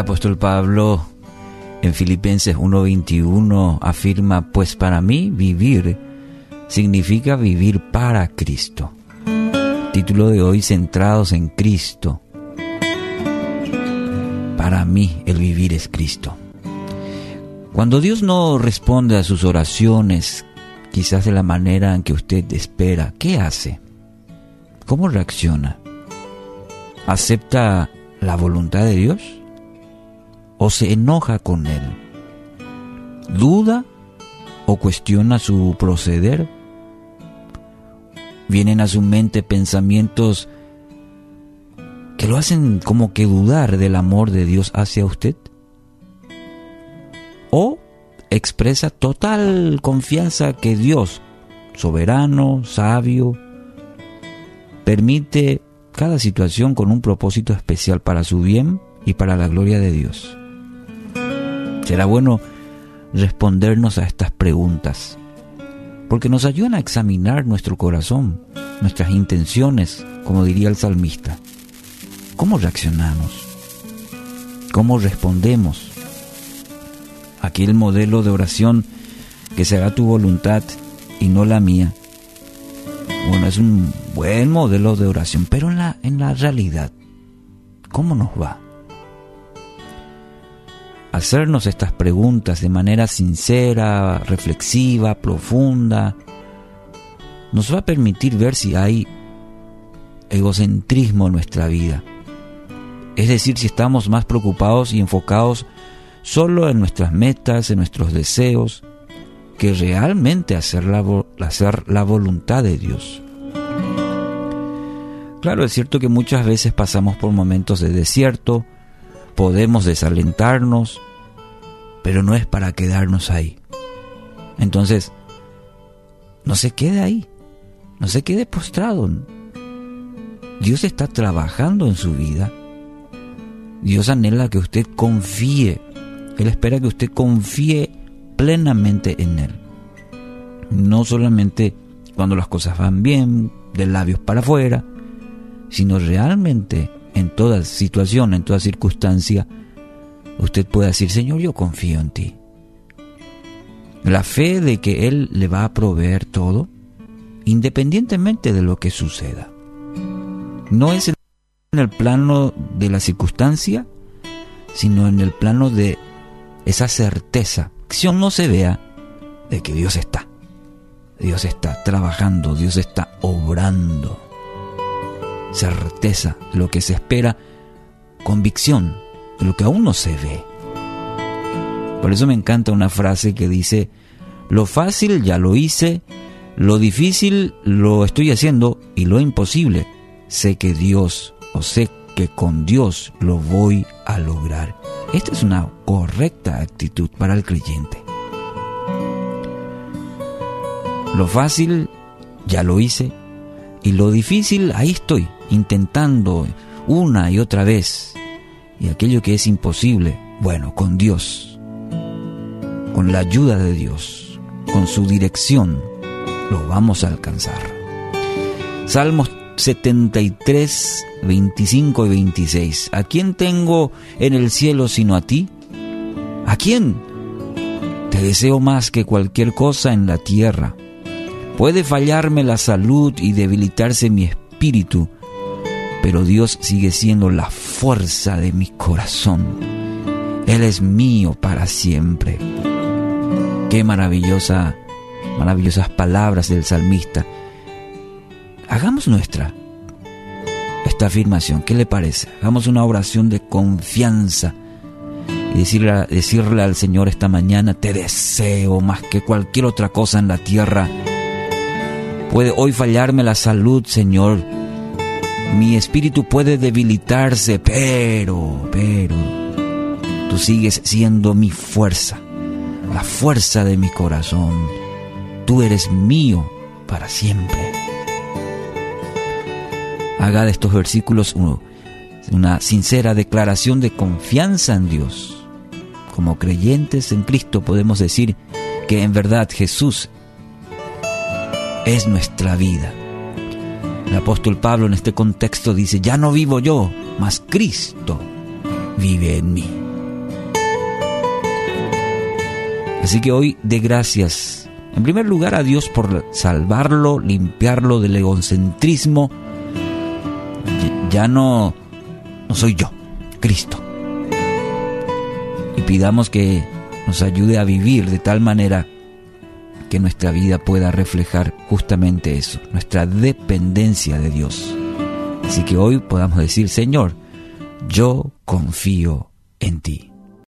apóstol Pablo en Filipenses 1:21 afirma, pues para mí vivir significa vivir para Cristo. Título de hoy, centrados en Cristo. Para mí el vivir es Cristo. Cuando Dios no responde a sus oraciones, quizás de la manera en que usted espera, ¿qué hace? ¿Cómo reacciona? ¿Acepta la voluntad de Dios? ¿O se enoja con Él? ¿Duda o cuestiona su proceder? ¿Vienen a su mente pensamientos que lo hacen como que dudar del amor de Dios hacia usted? ¿O expresa total confianza que Dios, soberano, sabio, permite cada situación con un propósito especial para su bien y para la gloria de Dios. Será bueno respondernos a estas preguntas, porque nos ayudan a examinar nuestro corazón, nuestras intenciones, como diría el salmista. ¿Cómo reaccionamos? ¿Cómo respondemos? Aquí el modelo de oración que será tu voluntad y no la mía bueno, es un buen modelo de oración, pero en la, en la realidad, ¿cómo nos va? Hacernos estas preguntas de manera sincera, reflexiva, profunda, nos va a permitir ver si hay egocentrismo en nuestra vida. Es decir, si estamos más preocupados y enfocados solo en nuestras metas, en nuestros deseos, que realmente hacer la, hacer la voluntad de Dios. Claro, es cierto que muchas veces pasamos por momentos de desierto, podemos desalentarnos, pero no es para quedarnos ahí. Entonces, no se quede ahí, no se quede postrado. Dios está trabajando en su vida. Dios anhela que usted confíe. Él espera que usted confíe plenamente en Él. No solamente cuando las cosas van bien, de labios para afuera, sino realmente en toda situación, en toda circunstancia, usted puede decir, Señor, yo confío en ti. La fe de que Él le va a proveer todo, independientemente de lo que suceda. No es en el plano de la circunstancia, sino en el plano de esa certeza acción no se vea de que Dios está. Dios está trabajando, Dios está obrando. Certeza de lo que se espera, convicción de lo que aún no se ve. Por eso me encanta una frase que dice, lo fácil ya lo hice, lo difícil lo estoy haciendo y lo imposible sé que Dios o sé que con Dios lo voy a lograr. Esta es una correcta actitud para el creyente. Lo fácil ya lo hice y lo difícil ahí estoy, intentando una y otra vez. Y aquello que es imposible, bueno, con Dios, con la ayuda de Dios, con su dirección, lo vamos a alcanzar. Salmos 73, 25 y 26. ¿A quién tengo en el cielo sino a ti? ¿A quién? Te deseo más que cualquier cosa en la tierra. Puede fallarme la salud y debilitarse mi espíritu, pero Dios sigue siendo la fuerza de mi corazón. Él es mío para siempre. Qué maravillosa, maravillosas palabras del salmista hagamos nuestra esta afirmación. ¿Qué le parece? Hagamos una oración de confianza y decirle, decirle al Señor esta mañana, te deseo más que cualquier otra cosa en la tierra. Puede hoy fallarme la salud, Señor. Mi espíritu puede debilitarse, pero, pero, tú sigues siendo mi fuerza, la fuerza de mi corazón. Tú eres mío para siempre haga de estos versículos una sincera declaración de confianza en Dios. Como creyentes en Cristo podemos decir que en verdad Jesús es nuestra vida. El apóstol Pablo en este contexto dice, ya no vivo yo, mas Cristo vive en mí. Así que hoy de gracias, en primer lugar a Dios por salvarlo, limpiarlo del egocentrismo. Ya no, no soy yo, Cristo. Y pidamos que nos ayude a vivir de tal manera que nuestra vida pueda reflejar justamente eso, nuestra dependencia de Dios. Así que hoy podamos decir, Señor, yo confío en ti.